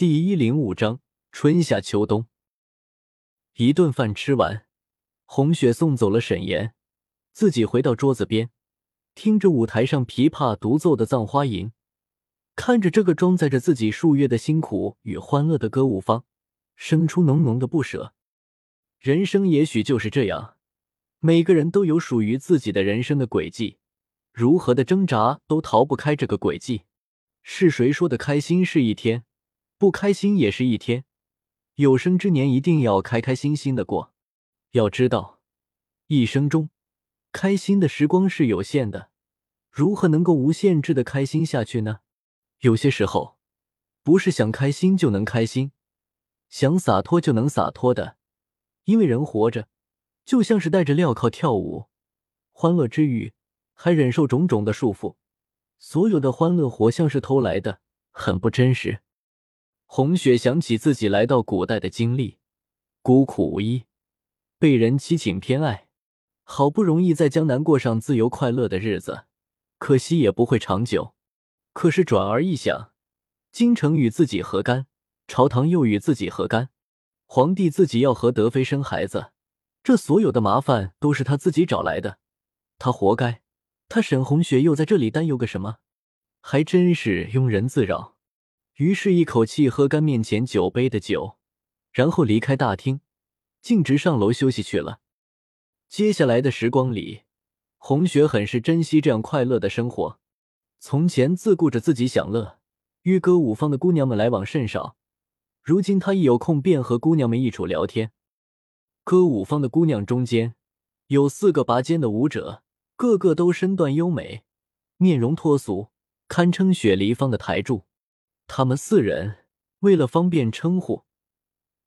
第一零五章春夏秋冬。一顿饭吃完，红雪送走了沈岩，自己回到桌子边，听着舞台上琵琶独奏的《葬花吟》，看着这个装载着自己数月的辛苦与欢乐的歌舞坊，生出浓浓的不舍。人生也许就是这样，每个人都有属于自己的人生的轨迹，如何的挣扎都逃不开这个轨迹。是谁说的开心是一天？不开心也是一天，有生之年一定要开开心心的过。要知道，一生中开心的时光是有限的，如何能够无限制的开心下去呢？有些时候，不是想开心就能开心，想洒脱就能洒脱的。因为人活着，就像是戴着镣铐跳舞，欢乐之余还忍受种种的束缚，所有的欢乐活像是偷来的，很不真实。红雪想起自己来到古代的经历，孤苦无依，被人欺请偏爱，好不容易在江南过上自由快乐的日子，可惜也不会长久。可是转而一想，京城与自己何干？朝堂又与自己何干？皇帝自己要和德妃生孩子，这所有的麻烦都是他自己找来的，他活该。他沈红雪又在这里担忧个什么？还真是庸人自扰。于是，一口气喝干面前酒杯的酒，然后离开大厅，径直上楼休息去了。接下来的时光里，红雪很是珍惜这样快乐的生活。从前自顾着自己享乐，与歌舞坊的姑娘们来往甚少。如今他一有空便和姑娘们一处聊天。歌舞坊的姑娘中间有四个拔尖的舞者，个个都身段优美，面容脱俗，堪称雪梨坊的台柱。他们四人为了方便称呼，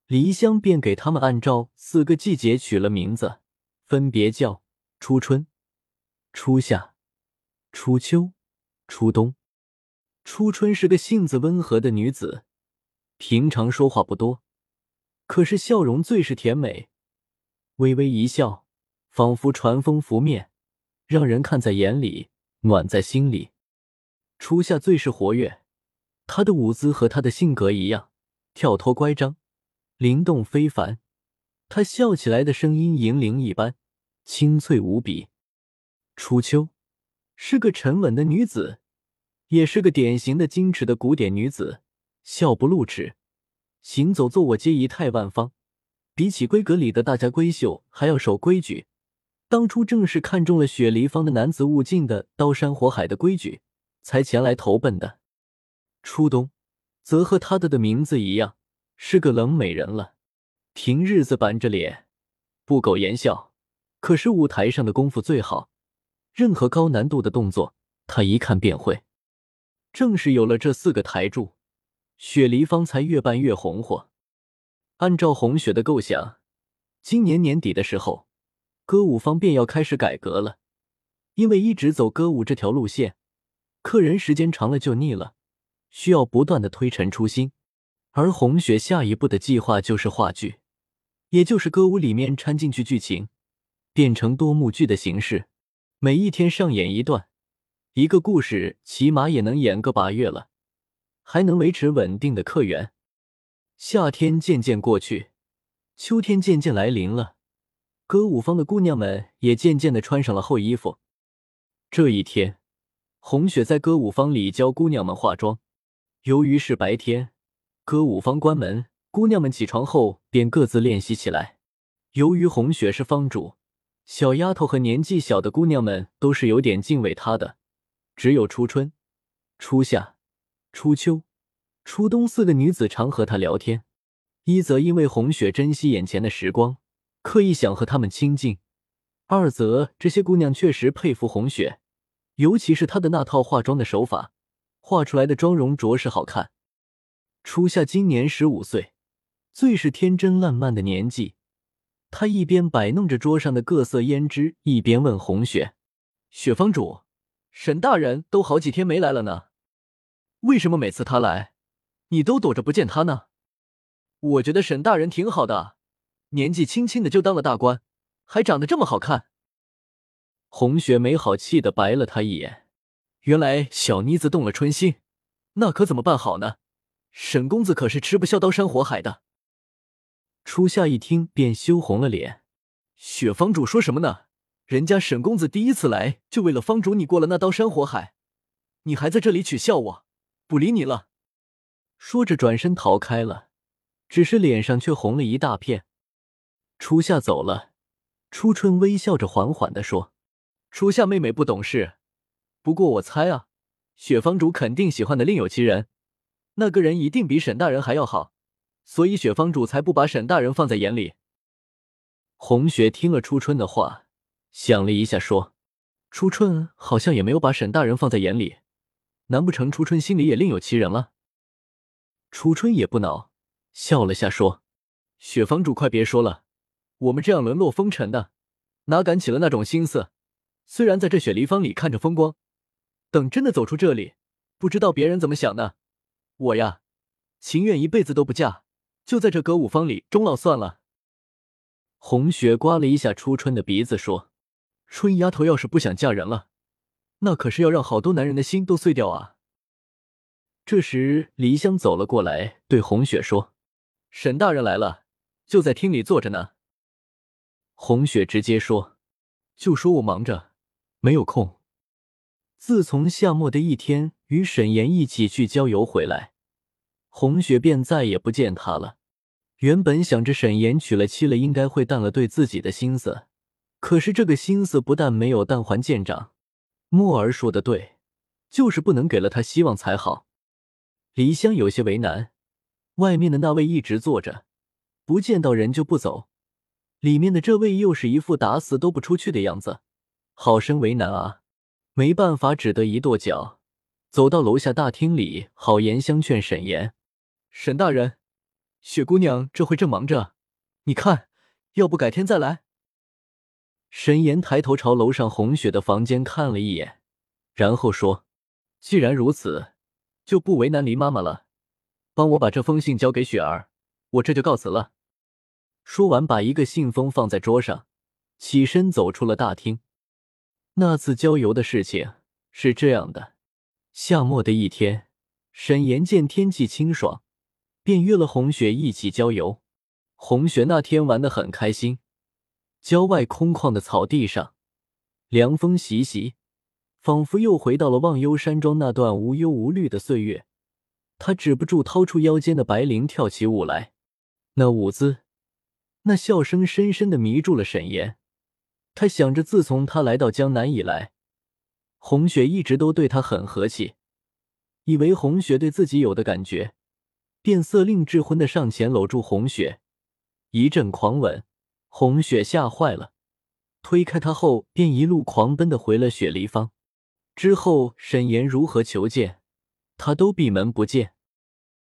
梨香便给他们按照四个季节取了名字，分别叫初春、初夏、初秋、初冬。初春是个性子温和的女子，平常说话不多，可是笑容最是甜美，微微一笑，仿佛传风拂面，让人看在眼里，暖在心里。初夏最是活跃。他的舞姿和他的性格一样，跳脱乖张，灵动非凡。他笑起来的声音银铃一般，清脆无比。初秋是个沉稳的女子，也是个典型的矜持的古典女子，笑不露齿，行走坐卧皆仪态万方。比起闺阁里的大家闺秀，还要守规矩。当初正是看中了雪梨坊的男子物境的刀山火海的规矩，才前来投奔的。初冬，则和他的的名字一样，是个冷美人了。平日子板着脸，不苟言笑，可是舞台上的功夫最好，任何高难度的动作，他一看便会。正是有了这四个台柱，雪梨方才越办越红火。按照红雪的构想，今年年底的时候，歌舞方便要开始改革了，因为一直走歌舞这条路线，客人时间长了就腻了。需要不断的推陈出新，而红雪下一步的计划就是话剧，也就是歌舞里面掺进去剧情，变成多幕剧的形式，每一天上演一段，一个故事起码也能演个把月了，还能维持稳定的客源。夏天渐渐过去，秋天渐渐来临了，歌舞坊的姑娘们也渐渐的穿上了厚衣服。这一天，红雪在歌舞坊里教姑娘们化妆。由于是白天，歌舞坊关门，姑娘们起床后便各自练习起来。由于红雪是坊主，小丫头和年纪小的姑娘们都是有点敬畏她的。只有初春、初夏、初秋、初冬四个女子常和她聊天。一则因为红雪珍惜眼前的时光，刻意想和她们亲近；二则这些姑娘确实佩服红雪，尤其是她的那套化妆的手法。画出来的妆容着实好看。初夏今年十五岁，最是天真烂漫的年纪。他一边摆弄着桌上的各色胭脂，一边问红雪：“雪坊主，沈大人都好几天没来了呢，为什么每次他来，你都躲着不见他呢？”我觉得沈大人挺好的，年纪轻轻的就当了大官，还长得这么好看。红雪没好气的白了他一眼。原来小妮子动了春心，那可怎么办好呢？沈公子可是吃不消刀山火海的。初夏一听便羞红了脸。雪房主说什么呢？人家沈公子第一次来就为了方主你过了那刀山火海，你还在这里取笑我，不理你了。说着转身逃开了，只是脸上却红了一大片。初夏走了，初春微笑着缓缓的说：“初夏妹妹不懂事，不过我猜啊，雪芳主肯定喜欢的另有其人，那个人一定比沈大人还要好，所以雪芳主才不把沈大人放在眼里。”红雪听了初春的话，想了一下，说：“初春好像也没有把沈大人放在眼里，难不成初春心里也另有其人了？”初春也不恼，笑了下，说：“雪芳主，快别说了，我们这样沦落风尘的，哪敢起了那种心思？虽然在这雪梨坊里看着风光，等真的走出这里，不知道别人怎么想呢。我呀，情愿一辈子都不嫁，就在这歌舞坊里终老算了。”红雪刮了一下初春的鼻子，说：“春丫头要是不想嫁人了，那可是要让好多男人的心都碎掉啊。”这时，黎香走了过来，对红雪说：“沈大人来了，就在厅里坐着呢。”红雪直接说：“就说我忙着，没有空。”自从夏末的一天与沈岩一起去郊游回来，红雪便再也不见他了。原本想着沈岩娶了妻了，应该会淡了对自己的心思，可是这个心思不但没有淡，还见长。墨儿说的对，就是不能给了他希望才好。黎香有些为难，外面的那位一直坐着，不见到人就不走，里面的这位又是一副打死都不出去的样子，好生为难啊！没办法，只得一跺脚，走到楼下大厅里，好言相劝沈岩：“沈大人。”雪姑娘这会正忙着，你看，要不改天再来？沈岩抬头朝楼上红雪的房间看了一眼，然后说：“既然如此，就不为难黎妈妈了。帮我把这封信交给雪儿，我这就告辞了。”说完，把一个信封放在桌上，起身走出了大厅。那次郊游的事情是这样的：夏末的一天，沈岩见天气清爽。便约了红雪一起郊游。红雪那天玩得很开心。郊外空旷的草地上，凉风习习，仿佛又回到了忘忧山庄那段无忧无虑的岁月。他止不住掏出腰间的白绫跳起舞来，那舞姿，那笑声，深深的迷住了沈岩。他想着，自从他来到江南以来，红雪一直都对他很和气，以为红雪对自己有的感觉。便色令智昏的上前搂住红雪，一阵狂吻，红雪吓坏了，推开他后便一路狂奔的回了雪梨坊。之后沈岩如何求见，他都闭门不见。